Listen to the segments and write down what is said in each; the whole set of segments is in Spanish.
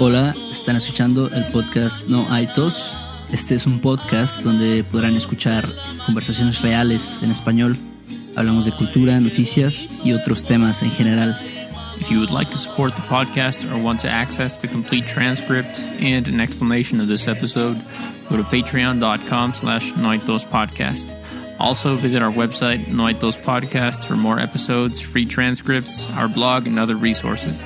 Hola, están escuchando el podcast No hay tos. Este es un podcast donde podrán escuchar conversaciones reales en español. Hablamos de cultura, noticias y otros temas en general. If you would like to support the podcast or want to access the complete transcript and an explanation of this episode, go to patreon.com slash podcast. Also visit our website, Noitos Podcast, for more episodes, free transcripts, our blog, and other resources.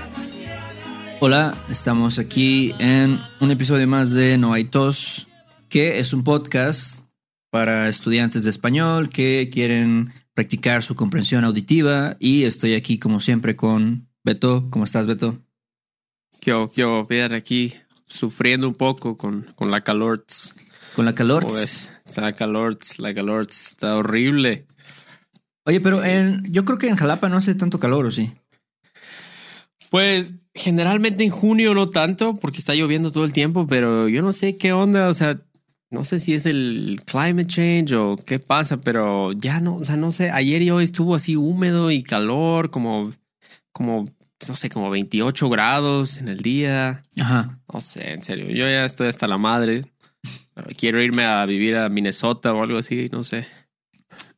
Hola, estamos aquí en un episodio más de No hay tos, que es un podcast para estudiantes de español que quieren practicar su comprensión auditiva y estoy aquí como siempre con Beto. ¿Cómo estás, Beto? Yo, yo, ver aquí sufriendo un poco con, con la calor. Con la calor. Está calor, la calor está horrible. Oye, pero en, yo creo que en Jalapa no hace tanto calor, ¿o sí? Pues generalmente en junio no tanto, porque está lloviendo todo el tiempo, pero yo no sé qué onda, o sea, no sé si es el climate change o qué pasa, pero ya no, o sea, no sé, ayer y hoy estuvo así húmedo y calor, como, como, no sé, como 28 grados en el día. Ajá. No sé, en serio, yo ya estoy hasta la madre. Quiero irme a vivir a Minnesota o algo así, no sé.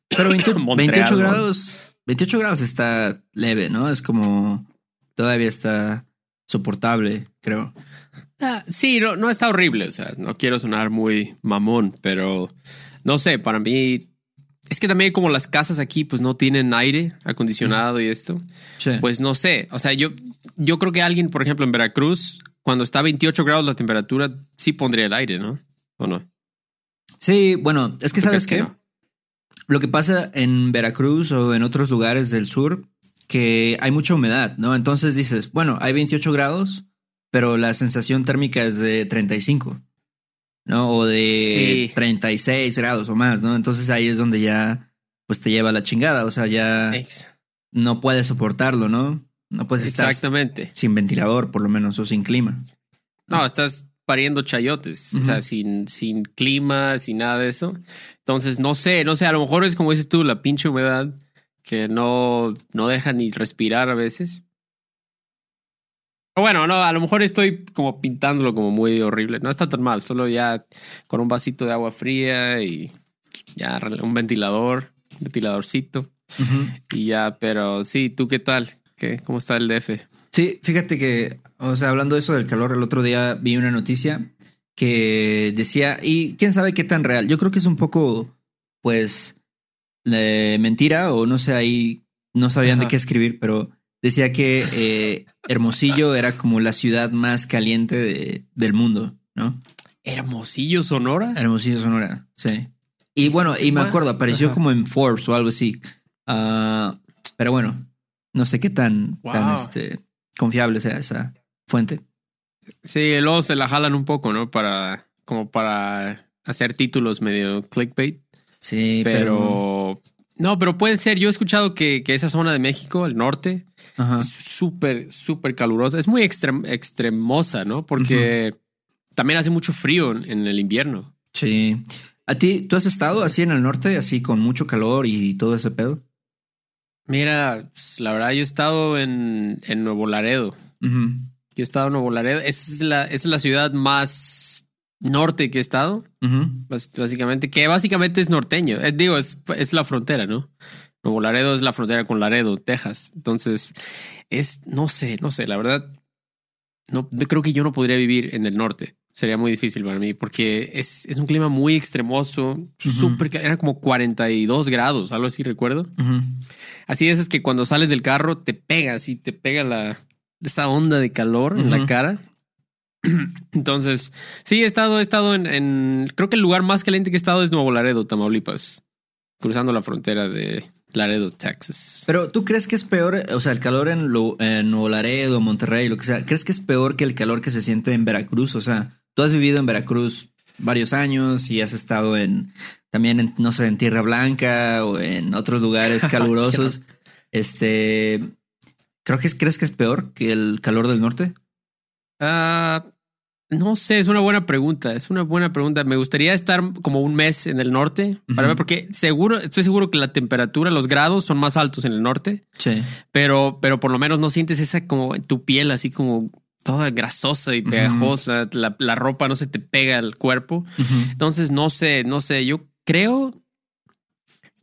Pero 28 grados, 28 grados está leve, ¿no? Es como todavía está soportable, creo. Ah, sí, no, no está horrible. O sea, no quiero sonar muy mamón, pero no sé, para mí es que también como las casas aquí pues no tienen aire acondicionado y esto, pues no sé. O sea, yo, yo creo que alguien, por ejemplo, en Veracruz, cuando está a 28 grados la temperatura, sí pondría el aire, ¿no? ¿O no? Sí, bueno, es que sabes qué? Lo que pasa en Veracruz o en otros lugares del sur que hay mucha humedad, ¿no? Entonces dices, bueno, hay 28 grados, pero la sensación térmica es de 35, ¿no? O de 36 grados o más, ¿no? Entonces ahí es donde ya, pues te lleva la chingada, o sea, ya no puedes soportarlo, ¿no? No puedes estar sin ventilador, por lo menos, o sin clima. No, estás pariendo chayotes, o sea, sin, sin clima, sin nada de eso. Entonces, no sé, no sé, a lo mejor es como dices tú, la pinche humedad que no, no deja ni respirar a veces. Bueno, no, a lo mejor estoy como pintándolo como muy horrible. No está tan mal, solo ya con un vasito de agua fría y ya un ventilador, un ventiladorcito. Y ya, pero sí, ¿tú qué tal? ¿Qué, ¿Cómo está el DF? Sí, fíjate que, o sea, hablando de eso del calor, el otro día vi una noticia que decía, y quién sabe qué tan real. Yo creo que es un poco, pues, mentira o no sé, ahí no sabían de qué escribir, pero decía que eh, Hermosillo era como la ciudad más caliente de, del mundo, ¿no? Hermosillo, Sonora. Hermosillo, Sonora, sí. Y bueno, y me acuerdo, apareció como en Forbes o algo así. Ah, pero bueno, no sé qué tan, tan este, confiable sea esa fuente. Sí, luego se la jalan un poco, ¿no? Para, como para hacer títulos medio clickbait. Sí, pero... No, pero puede ser. Yo he escuchado que, esa zona de México, el norte, es súper, súper calurosa. Es muy extremosa, ¿no? Porque también hace mucho frío en el invierno. Sí. ¿A ti, tú has estado así en el norte, así con mucho calor y todo ese pedo? Mira, pues, la verdad, yo he estado en, en Nuevo Laredo. Yo he estado en Nuevo Laredo. es la, es la ciudad más norte que he estado, básicamente, que básicamente es norteño. Eh, digo, es, es, la frontera, ¿no? Nuevo Laredo es la frontera con Laredo, Texas. Entonces, es, no sé, no sé, la verdad, no creo que yo no podría vivir en el norte. Sería muy difícil para mí porque es, es un clima muy extremoso, súper, era como 42 grados, algo así recuerdo. Así es, es que cuando sales del carro te pegas y te pega la, esa onda de calor en la cara Entonces, sí, he estado, he estado en, creo que el lugar más caliente que he estado es Nuevo Laredo, Tamaulipas, cruzando la frontera de Laredo, Texas. Pero tú crees que es peor, o sea, el calor en, Nuevo Laredo, Monterrey, lo que sea, ¿crees que es peor que el calor que se siente en Veracruz? O sea, tú has vivido en Veracruz varios años y has estado en también en, no sé, en Tierra Blanca o en otros lugares calurosos. este, creo que es, ¿crees que es peor que el calor del norte? Ah, no sé, es una buena pregunta. Es una buena pregunta. Me gustaría estar como un mes en el norte para ver, porque seguro, estoy seguro que la temperatura, los grados son más altos en el norte. Sí. Pero, pero por lo menos no sientes esa como tu piel así como toda grasosa y pegajosa, la, ropa no se te pega al cuerpo. Entonces, no sé, no sé, yo creo,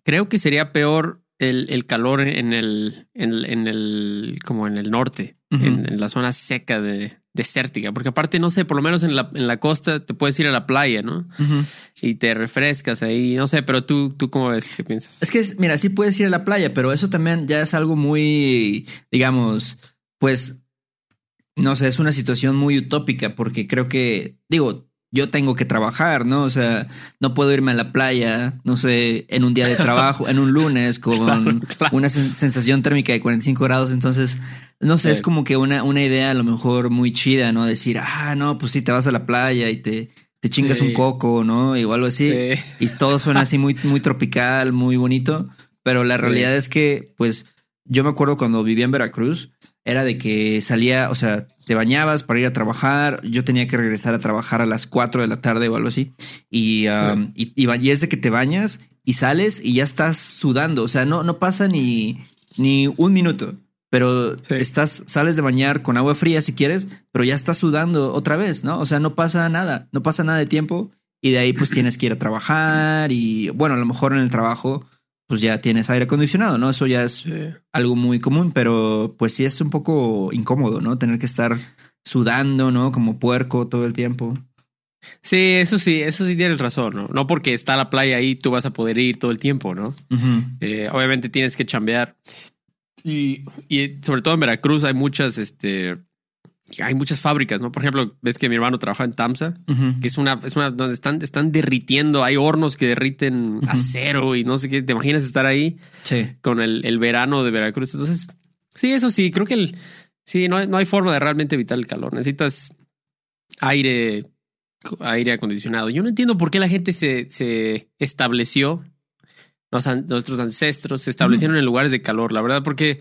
creo que sería peor el, calor en el, en, el, como en el norte, en, la zona seca de desértica, porque aparte, no sé, por lo menos en la, en la costa te puedes ir a la playa, ¿no? Y te refrescas ahí, no sé, pero tú, tú cómo ves, qué piensas? Es que, mira, sí puedes ir a la playa, pero eso también ya es algo muy, digamos, pues, no sé, es una situación muy utópica, porque creo que, digo, yo tengo que trabajar, ¿no? O sea, no puedo irme a la playa, no sé, en un día de trabajo, en un lunes con una sensación térmica de 45 grados. Entonces, no sé, es como que una, una idea a lo mejor muy chida, ¿no? Decir, ah, no, pues sí, te vas a la playa y te, te chingas un coco, ¿no? Y algo así. Y todo suena así muy, muy tropical, muy bonito. Pero la realidad es que, pues, yo me acuerdo cuando vivía en Veracruz, era de que salía, o sea, te bañabas para ir a trabajar. Yo tenía que regresar a trabajar a las 4 de la tarde o algo así. Y, um, y, es de que te bañas y sales y ya estás sudando. O sea, no, no pasa ni, ni un minuto. Pero estás, sales de bañar con agua fría si quieres, pero ya estás sudando otra vez, ¿no? O sea, no pasa nada, no pasa nada de tiempo y de ahí pues tienes que ir a trabajar y bueno, a lo mejor en el trabajo pues ya tienes aire acondicionado, ¿no? Eso ya es algo muy común, pero pues sí es un poco incómodo, ¿no? Tener que estar sudando, ¿no? Como puerco todo el tiempo. Sí, eso sí, eso sí tienes razón, ¿no? No porque está la playa ahí, tú vas a poder ir todo el tiempo, ¿no? Eh, obviamente tienes que chambear. Y, y sobre todo en Veracruz hay muchas, este, hay muchas fábricas, ¿no? Por ejemplo, ves que mi hermano trabaja en Tamsa, que es una, es una donde están, están derritiendo, hay hornos que derriten acero y no sé qué, te imaginas estar ahí con el, el, verano de Veracruz. Entonces, sí, eso sí, creo que el, sí, no hay, no hay forma de realmente evitar el calor. Necesitas aire, aire acondicionado. Yo no entiendo por qué la gente se, se estableció, nuestros ancestros se establecieron en lugares de calor, la verdad, porque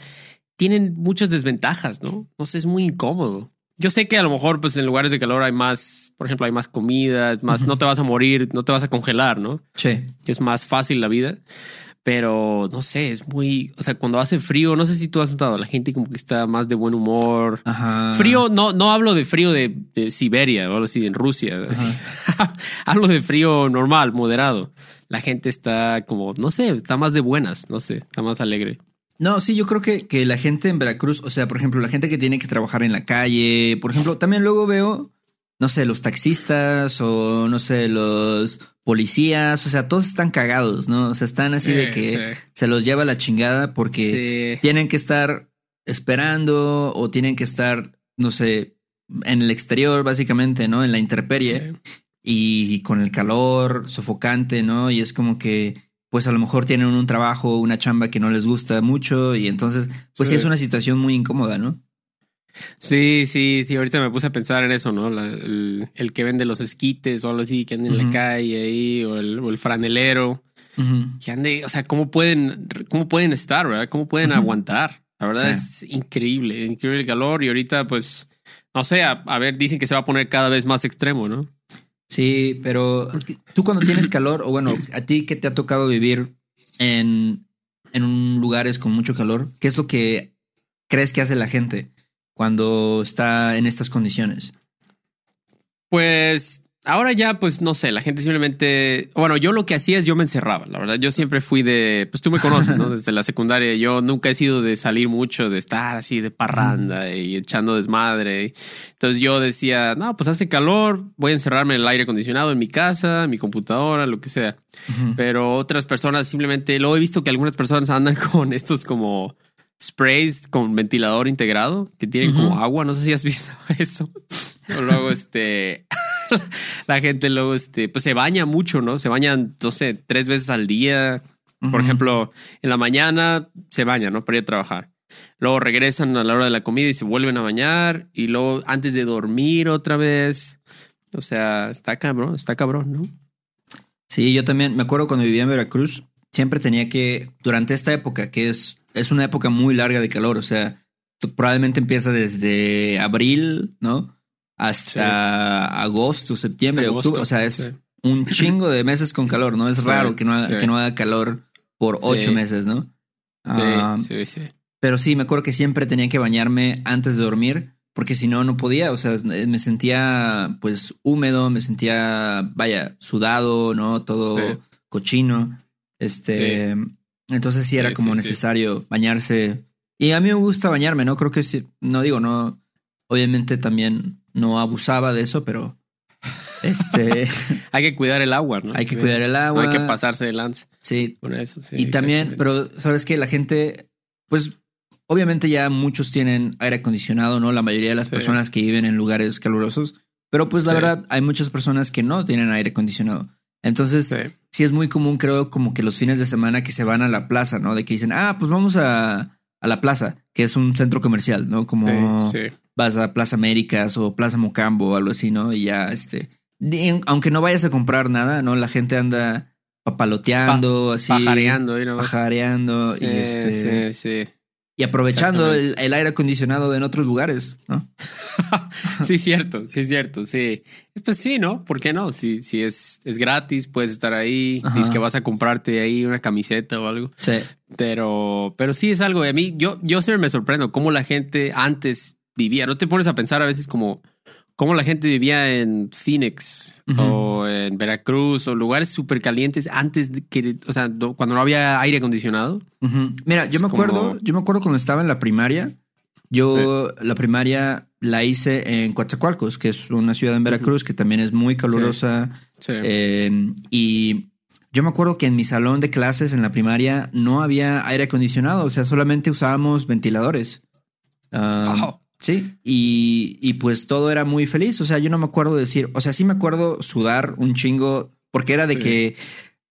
tienen muchas desventajas, ¿no? No sé, es muy incómodo. Yo sé que a lo mejor, pues en lugares de calor hay más, por ejemplo, hay más comida, es más, no te vas a morir, no te vas a congelar, ¿no? Sí. Es más fácil la vida. Pero no sé, es muy, o sea, cuando hace frío, no sé si tú has notado, la gente como que está más de buen humor. Ajá. Frío, no, no hablo de frío de, Siberia o algo así, en Rusia. hablo de frío normal, moderado. La gente está como, no sé, está más de buenas, no sé, está más alegre. No, sí, yo creo que, que la gente en Veracruz, o sea, por ejemplo, la gente que tiene que trabajar en la calle, por ejemplo, también luego veo, no sé, los taxistas o no sé, los policías, o sea, todos están cagados, ¿no? O sea, están así de que se los lleva la chingada porque tienen que estar esperando o tienen que estar, no sé, en el exterior, básicamente, ¿no? En la intemperie y con el calor sofocante, ¿no? Y es como que pues a lo mejor tienen un trabajo, una chamba que no les gusta mucho y entonces, pues sí, es una situación muy incómoda, ¿no? Sí, sí, sí, ahorita me puse a pensar en eso, ¿no? el, que vende los esquites o algo así, que anda en la calle ahí, o el, franelero, que ande, o sea, ¿cómo pueden, cómo pueden estar, verdad? ¿Cómo pueden aguantar? La verdad es increíble, increíble el calor y ahorita pues, no sé, a ver, dicen que se va a poner cada vez más extremo, ¿no? Sí, pero tú cuando tienes calor, o bueno, a ti que te ha tocado vivir en, en lugares con mucho calor, ¿qué es lo que crees que hace la gente cuando está en estas condiciones? Pues Ahora ya, pues no sé, la gente simplemente. Bueno, yo lo que hacía es yo me encerraba. La verdad, yo siempre fui de. Pues tú me conoces, ¿no? Desde la secundaria. Yo nunca he sido de salir mucho, de estar así de parranda y echando desmadre. Entonces yo decía, no, pues hace calor, voy a encerrarme en el aire acondicionado en mi casa, en mi computadora, lo que sea. Pero otras personas simplemente. Luego he visto que algunas personas andan con estos como sprays con ventilador integrado que tienen como agua. No sé si has visto eso. o luego este. la gente luego este, pues se baña mucho, ¿no? Se bañan, no sé, tres veces al día. Por ejemplo, en la mañana se bañan, ¿no? Para ir a trabajar. Luego regresan a la hora de la comida y se vuelven a bañar. Y luego antes de dormir otra vez. O sea, está cabrón, está cabrón, ¿no? Sí, yo también me acuerdo cuando vivía en Veracruz, siempre tenía que, durante esta época, que es, es una época muy larga de calor, o sea, probablemente empieza desde abril, ¿no? Hasta agosto, septiembre, octubre. O sea, es un chingo de meses con calor, ¿no? Es raro que no, haga, que no haga calor por ocho meses, ¿no? Ah, sí, sí, Pero sí, me acuerdo que siempre tenía que bañarme antes de dormir porque si no, no podía, o sea, me sentía pues húmedo, me sentía, vaya, sudado, ¿no? Todo cochino. Este, entonces sí era como necesario bañarse. Y a mí me gusta bañarme, ¿no? Creo que sí, no digo, no, obviamente también no abusaba de eso, pero este. hay que cuidar el agua, ¿no? Hay que cuidar el agua. hay que pasarse de lance. Sí. Eso, sí. Y también, pero sabes que la gente, pues, obviamente ya muchos tienen aire acondicionado, ¿no? La mayoría de las personas que viven en lugares calurosos. Pero pues la verdad, hay muchas personas que no tienen aire acondicionado. Entonces, sí. es muy común, creo, como que los fines de semana que se van a la plaza, ¿no? De que dicen, ah, pues vamos a, a la plaza, que es un centro comercial, ¿no? Como vas a Plaza Américas o Plaza Mocambo o algo así, ¿no? Y ya, este, aunque no vayas a comprar nada, ¿no? La gente anda papaloteando, así. Pajareando, ¿no? Pajareando. y este. Sí, sí. Y aprovechando el, aire acondicionado en otros lugares, ¿no? sí, cierto, sí, cierto, sí. Pues sí, ¿no? ¿Por qué no? Si, si es, es gratis, puedes estar ahí. Dices que vas a comprarte ahí una camiseta o algo. Sí. Pero, pero sí es algo. a mí, yo, yo siempre me sorprendo cómo la gente antes vivía. No te pones a pensar a veces como cómo la gente vivía en Phoenix o en Veracruz o lugares súper calientes antes de que, o sea, cuando no había aire acondicionado. Mira, yo me acuerdo, yo me acuerdo cuando estaba en la primaria, yo la primaria la hice en Coatzacoalcos, que es una ciudad en Veracruz que también es muy calurosa. Em, y yo me acuerdo que en mi salón de clases en la primaria no había aire acondicionado, o sea, solamente usábamos ventiladores. wow. Sí, y, pues todo era muy feliz. O sea, yo no me acuerdo decir, o sea, sí me acuerdo sudar un chingo, porque era de que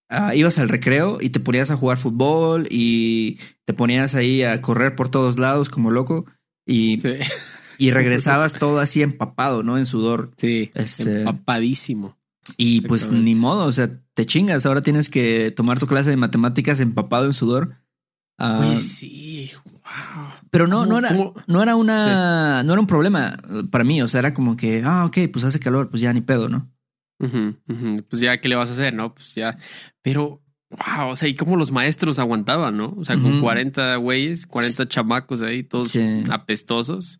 ah, ibas al recreo y te ponías a jugar fútbol y te ponías ahí a correr por todos lados como loco y, y regresabas todo así empapado, ¿no? En sudor. Sí, este, empapadísimo. Y pues ni modo, o sea, te chingas. Ahora tienes que tomar tu clase de matemáticas empapado en sudor. Ah, sí, pero no, no era, no era una, no era un problema para mí. O sea, era como que, ah, ok, pues hace calor, pues ya ni pedo, ¿no? Pues ya, ¿qué le vas a hacer? No, pues ya. Pero, wow, o sea, y cómo los maestros aguantaban, ¿no? O sea, con 40 güeyes, 40 chamacos ahí, todos apestosos.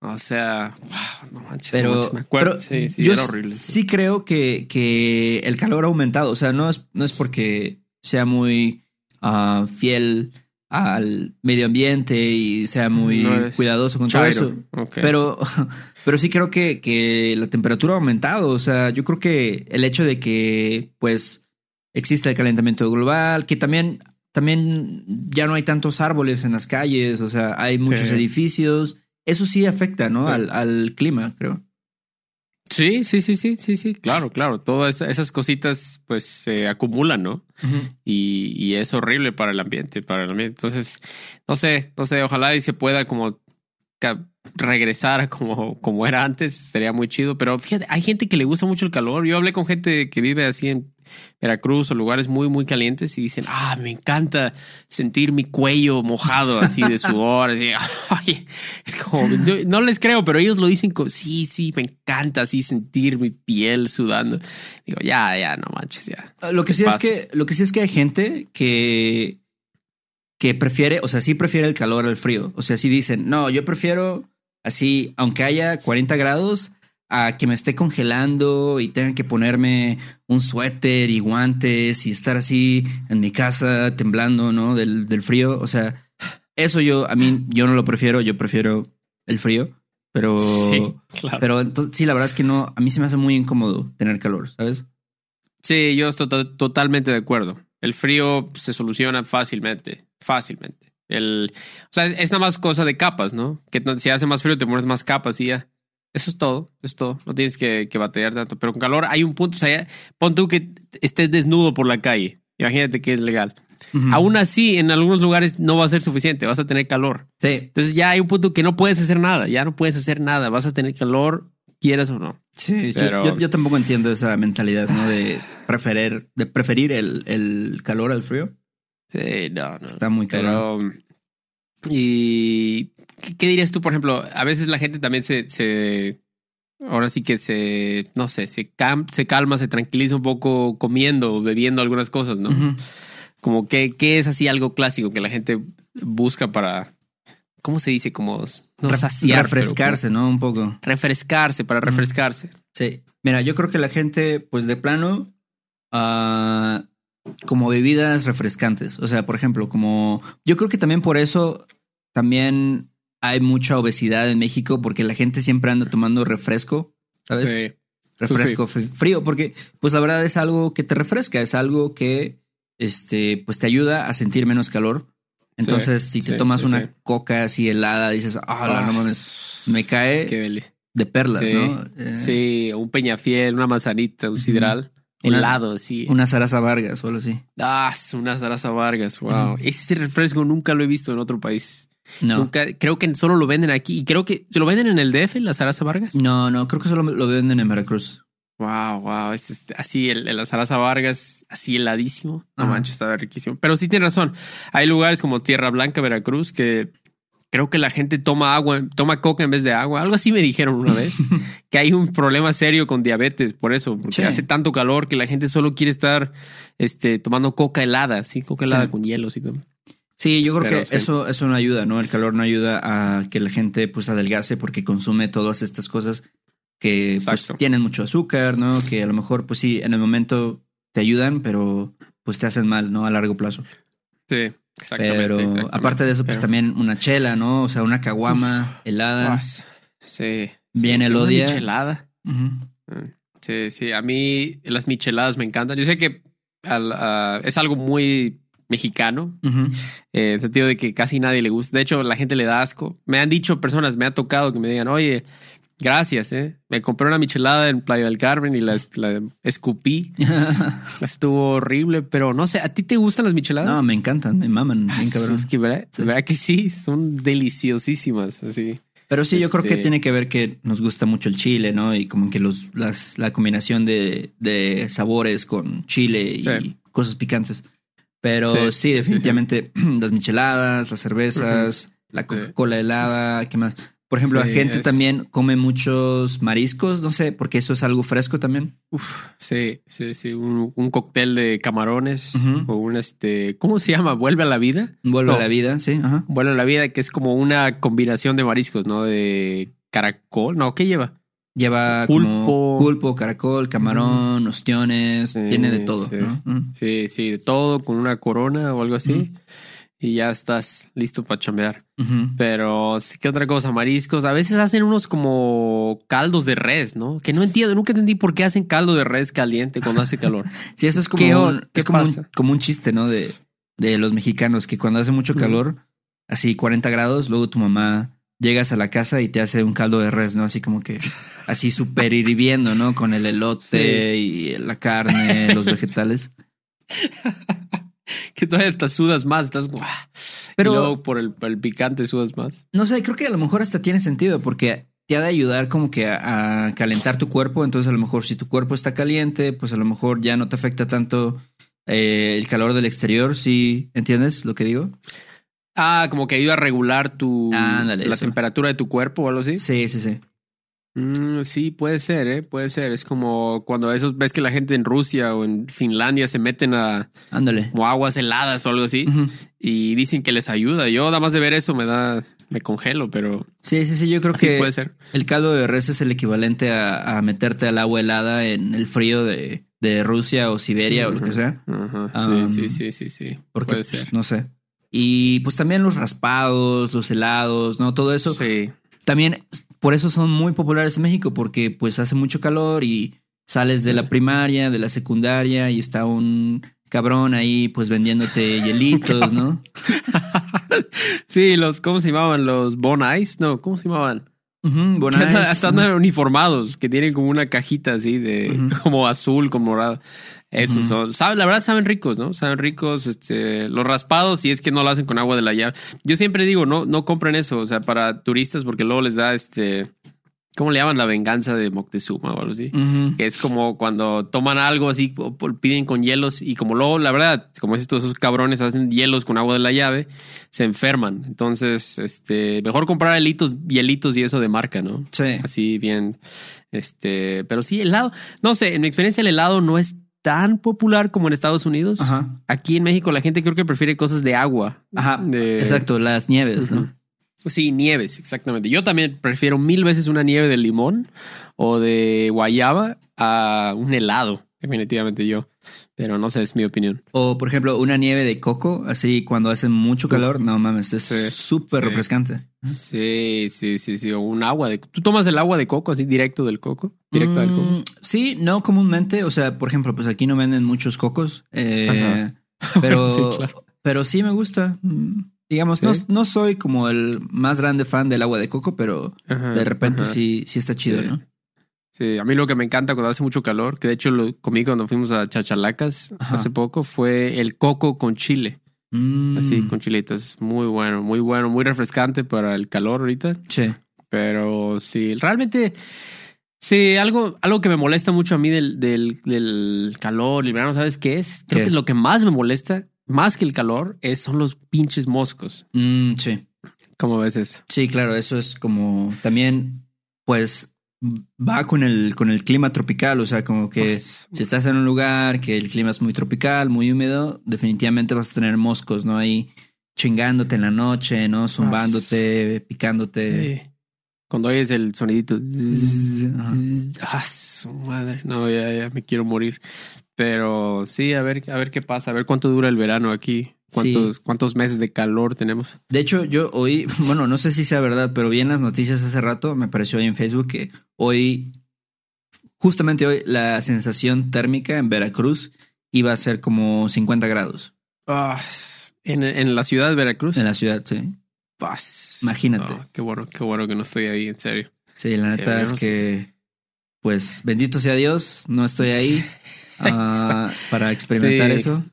O sea, wow, no manches, pero, me acuerdo. sí, sí, era horrible. Sí creo que, que el calor ha aumentado. O sea, no es, no es porque sea muy ah, fiel al medio ambiente y sea muy cuidadoso con todo eso. Pero, pero sí creo que, que la temperatura ha aumentado. O sea, yo creo que el hecho de que pues existe el calentamiento global, que también, también ya no hay tantos árboles en las calles, o sea, hay muchos edificios. Eso sí afecta, ¿no? Al, al clima, creo. Sí, sí, sí, sí, sí, sí, claro, claro. Todas esas cositas pues se acumulan, ¿no? y, y, es horrible para el ambiente, para el ambiente. Entonces, no sé, no sé, ojalá y se pueda como regresar como, como era antes, sería muy chido. Pero fíjate, hay gente que le gusta mucho el calor. Yo hablé con gente que vive así en Veracruz o lugares muy, muy calientes y dicen, ah, me encanta sentir mi cuello mojado así de sudor. así, es como, no les creo, pero ellos lo dicen como, sí, sí, me encanta así sentir mi piel sudando. Digo, ya, ya, no manches, ya. Lo que sí es que, lo que sí es que hay gente que, que prefiere, o sea, sí prefiere el calor al frío. O sea, sí dicen, no, yo prefiero así, aunque haya 40 grados, a que me esté congelando y tenga que ponerme un suéter y guantes y estar así en mi casa temblando, ¿no? Del, del frío. O sea, eso yo, a mí, yo no lo prefiero, yo prefiero el frío. Pero, sí, claro. pero sí, la verdad es que no, a mí se me hace muy incómodo tener calor, ¿sabes? Sí, yo estoy totalmente de acuerdo. El frío se soluciona fácilmente, fácilmente. El, o sea, es nada más cosa de capas, ¿no? Que si hace más frío te pones más capas y ya. Eso es todo, es todo. No tienes que, que batallar tanto. Pero con calor hay un punto, o sea, pon tú que estés desnudo por la calle. Imagínate que es legal. Aún así, en algunos lugares no va a ser suficiente, vas a tener calor. Sí. Entonces ya hay un punto que no puedes hacer nada, ya no puedes hacer nada, vas a tener calor, quieras o no. Sí, Pero... yo, tampoco entiendo esa mentalidad, ¿no? De preferir, de preferir el, el calor al frío. Sí, no, no. Está muy caro. Y ¿Qué, dirías tú, por ejemplo? A veces la gente también se, se ahora sí que se, no sé, se, se calma, se tranquiliza un poco comiendo bebiendo algunas cosas, ¿no? Como que, ¿qué es así algo clásico que la gente busca para ¿cómo se dice? Como no refrescarse, ¿no? Un poco. Refrescarse, para refrescarse. Sí. Mira, yo creo que la gente, pues de plano, uh, como bebidas refrescantes. O sea, por ejemplo, como yo creo que también por eso también hay mucha obesidad en México, porque la gente siempre anda tomando refresco, ¿sabes? Sí. Refresco frío, porque pues la verdad es algo que te refresca, es algo que este, pues te ayuda a sentir menos calor. Entonces, si te tomas una coca así helada, dices, ah, no mames, me cae de perlas, ¿no? Eh, sí, un peñafiel, una manzanita, un sidral. helado, sí. Una zaraza Vargas, solo así. Ah, una zaraza Vargas, wow. Este refresco nunca lo he visto en otro país. No. Nunca, creo que solo lo venden aquí. Y creo que lo venden en el DF, la zaraza Vargas. No, no, creo que solo lo venden en Veracruz. Wow, wow, es este, así el, la Zaraza Vargas, así heladísimo. No manches, estaba riquísimo. Pero sí tiene razón. Hay lugares como Tierra Blanca, Veracruz, que creo que la gente toma agua, toma coca en vez de agua. Algo así me dijeron una vez, que hay un problema serio con diabetes por eso, porque hace tanto calor que la gente solo quiere estar este, tomando coca helada, sí, coca helada con hielos y todo. Sí, yo creo que eso, eso no ayuda, ¿no? El calor no ayuda a que la gente pues adelgase porque consume todas estas cosas que pues, tienen mucho azúcar, ¿no? Que a lo mejor, pues sí, en el momento te ayudan, pero pues te hacen mal, ¿no? A largo plazo. Sí, exactamente. Pero aparte de eso, pues también una chela, ¿no? O sea, una caguama helada. Sí. Bien el odia. Michelada. Mm, sí, sí. A mí las micheladas me encantan. Yo sé que es algo muy mexicano, en el sentido de que casi nadie le gusta. De hecho, la gente le da asco. Me han dicho personas, me ha tocado que me digan, oye, Gracias, eh. Me compré una michelada en Playa del Carmen y la, escupí. Estuvo horrible, pero no sé, ¿a ti te gustan las micheladas? No, me encantan, me maman, bien cabrón. Es que ¿verdad? que sí, son deliciosísimas, así. Pero sí, yo creo que este tiene que ver que nos gusta mucho el chile, ¿no? Y como que los, las, la combinación de, de sabores con chile y cosas picantes. Pero sí, definitivamente las micheladas, las cervezas, la Coca-Cola helada, ¿qué más? Por ejemplo, la gente también come muchos mariscos, no sé, porque eso es algo fresco también. Uf, sí, sí, sí, un, cóctel de camarones o un este, ¿cómo se llama? Vuelve a la vida. Vuelve a la vida, sí, ajá. Vuelve a la vida, que es como una combinación de mariscos, ¿no? De caracol, no, ¿qué lleva? Lleva pulpo, pulpo, caracol, camarón, ostiones, tiene de todo. Sí. sí, de todo, con una corona o algo así y ya estás listo para chambear. Pero sí ¿qué otra cosa? Mariscos. A veces hacen unos como caldos de res, ¿no? Que no entiendo, nunca entendí por qué hacen caldo de res caliente cuando hace calor. sí, eso es como, un, es como, un, como un chiste, ¿no? De, de los mexicanos, que cuando hace mucho calor, así 40 grados, luego tu mamá llegas a la casa y te hace un caldo de res, ¿no? Así como que así súper hirviendo, ¿no? Con el elote y la carne, los vegetales. que todavía hasta sudas más, estás pero por el, picante sudas más. No sé, creo que a lo mejor hasta tiene sentido porque te ha de ayudar como que a, calentar tu cuerpo, entonces a lo mejor si tu cuerpo está caliente, pues a lo mejor ya no te afecta tanto eh, el calor del exterior, ¿sí entiendes lo que digo? Ah, como que ayuda a regular tu la temperatura de tu cuerpo o algo así. Sí, sí, sí. Mm, sí, puede ser, ¿eh? Puede ser. Es como cuando esos ves que la gente en Rusia o en Finlandia se meten a Ándale. o aguas heladas o algo así y dicen que les ayuda. Yo nada más de ver eso me da, me congelo, pero sí, sí, sí. Yo creo que puede ser. El caldo de res es el equivalente a, meterte al agua helada en el frío de, Rusia o Siberia o lo que sea. sí, sí, sí, sí, Porque puede pues, ser. no sé. Y pues también los raspados, los helados, ¿no? Todo eso. Sí. También por eso son muy populares en México, porque pues hace mucho calor y sales de la primaria, de la secundaria y está un cabrón ahí pues vendiéndote hielitos, ¿no? sí, los, ¿cómo se llamaban? Los Bon Ice, no, ¿cómo se llamaban? Están uniformados, que tienen como una cajita así de como azul, como morado. Esos son, la verdad saben ricos, ¿no? Saben ricos, este, los raspados, si es que no lo hacen con agua de la llave. Yo siempre digo, no, no compren eso, o sea, para turistas, porque luego les da este, ¿Cómo le llaman la venganza de Moctezuma o algo así? Que es como cuando toman algo así, piden con hielos y como luego, la verdad, como es todos esos cabrones hacen hielos con agua de la llave, se enferman. Entonces, este, mejor comprar helitos, hielitos y eso de marca, ¿no? Sí. Así bien, este, pero sí, helado. No sé, en mi experiencia el helado no es tan popular como en Estados Unidos. Aquí en México la gente creo que prefiere cosas de agua. Ajá. Exacto, las nieves, ¿no? Sí, nieves, exactamente. Yo también prefiero mil veces una nieve de limón o de guayaba a un helado, definitivamente yo. Pero no sé, es mi opinión. O, por ejemplo, una nieve de coco, así cuando hace mucho calor, no mames, es súper refrescante. Sí, sí, sí, sí. O un agua de... ¿Tú tomas el agua de coco así directo del coco? Directo del coco. Mm, sí, no comúnmente. O sea, por ejemplo, pues aquí no venden muchos cocos. Eh, pero, sí, pero sí me gusta. Mm, digamos, no, no, soy como el más grande fan del agua de coco, pero de repente sí, sí está chido, ¿no? Sí, a mí lo que me encanta cuando hace mucho calor, que de hecho lo comí cuando fuimos a Chachalacas hace poco, fue el coco con chile. Mm. Así, con chilitos. Muy bueno, muy bueno, muy refrescante para el calor ahorita. Sí. Pero sí, realmente, sí, algo, algo que me molesta mucho a mí del, del, del calor, el verano, ¿sabes qué es? Creo que lo que más me molesta, más que el calor, es, son los pinches moscos. Mm, sí. ¿Cómo ves eso? Sí, claro, eso es como también, pues va con el, con el clima tropical, o sea, como que pues, si estás en un lugar que el clima es muy tropical, muy húmedo, definitivamente vas a tener moscos, ¿no? Ahí chingándote en la noche, ¿no? Zumbándote, picándote. Cuando oyes el sonidito. ah, su madre. No, ya, ya me quiero morir. Pero sí, a ver, a ver qué pasa, a ver cuánto dura el verano aquí. ¿Cuántos, ¿Cuántos meses de calor tenemos? De hecho, yo hoy, bueno, no sé si sea verdad, pero vi en las noticias hace rato, me pareció ahí en Facebook que hoy, justamente hoy, la sensación térmica en Veracruz iba a ser como 50 grados. Ah, ¿en, la ciudad de Veracruz? En la ciudad, sí. Paz. Imagínate. Qué bueno, qué bueno que no estoy ahí, en serio. Sí, la neta es que, pues, bendito sea Dios, no estoy ahí ah, para experimentar eso.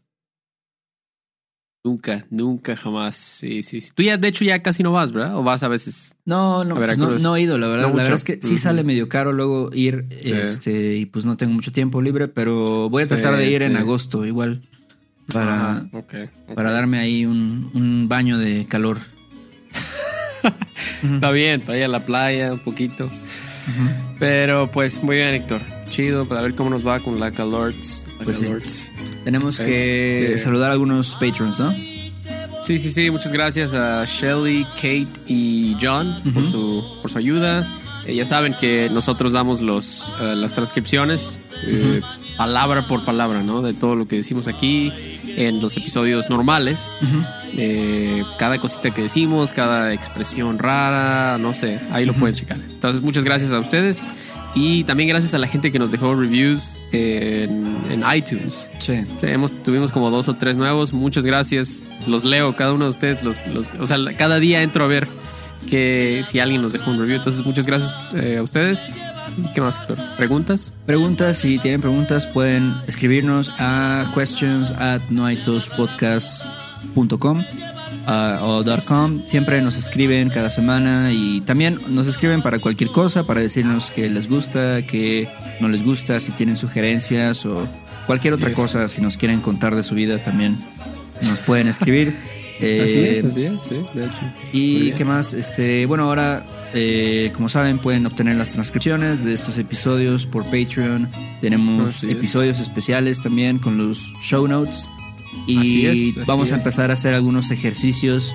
Nunca, nunca, jamás. Sí, sí, sí. Tú ya, de hecho, ya casi no vas, ¿verdad? ¿O vas a veces? No, no, pues no, he ido, la verdad. la verdad es que sí sale medio caro luego ir, este, y pues no tengo mucho tiempo libre, pero voy a tratar de ir en agosto, igual, para, para darme ahí un, un baño de calor. Está bien, para ir a la playa un poquito. Pero pues muy bien, Héctor. Chido, para ver cómo nos va con la Calorts. Pues Tenemos que saludar a algunos patrons, ¿no? Sí, sí, sí. Muchas gracias a Shelly, Kate y John por, su, por su ayuda. Eh, ya saben que nosotros damos los, eh, las transcripciones eh, palabra por palabra, ¿no? De todo lo que decimos aquí en los episodios normales. cada cosita que decimos, cada expresión rara, no sé, ahí lo pueden checar. Entonces, muchas gracias a ustedes. Y también gracias a la gente que nos dejó reviews en, iTunes. Sí. Tuvimos como dos o tres nuevos. Muchas gracias. Los leo, cada uno de ustedes. Los, los, o sea, cada día entro a ver que si alguien nos dejó un review. Entonces, muchas gracias eh, a ustedes. ¿Y qué más, doctor? ¿Preguntas? Preguntas, si tienen preguntas, pueden escribirnos a questions at noaitospodcast.com o .com. Siempre nos escriben cada semana y también nos escriben para cualquier cosa, para decirnos que les gusta, que no les gusta, si tienen sugerencias o cualquier otra cosa, si nos quieren contar de su vida también nos pueden escribir. así es, así es, sí, de hecho. Y qué más, este, bueno, ahora, eh, como saben, pueden obtener las transcripciones de estos episodios por Patreon. Tenemos episodios especiales también con los show notes. Y vamos a empezar a hacer algunos ejercicios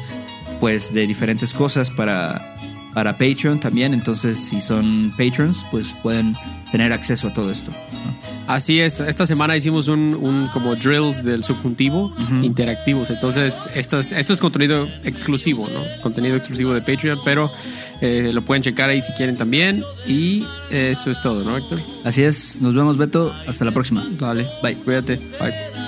pues de diferentes cosas para, para Patreon también. Entonces, si son patrons, pues pueden tener acceso a todo esto. Así es, esta semana hicimos un, como drills del subjuntivo interactivos. Entonces, esto es, esto es contenido exclusivo, ¿no? Contenido exclusivo de Patreon, pero eh, lo pueden checar ahí si quieren también. Y eso es todo, ¿no, Héctor? Así es, nos vemos, Beto. Hasta la próxima. Dale, bye, cuídate. Bye.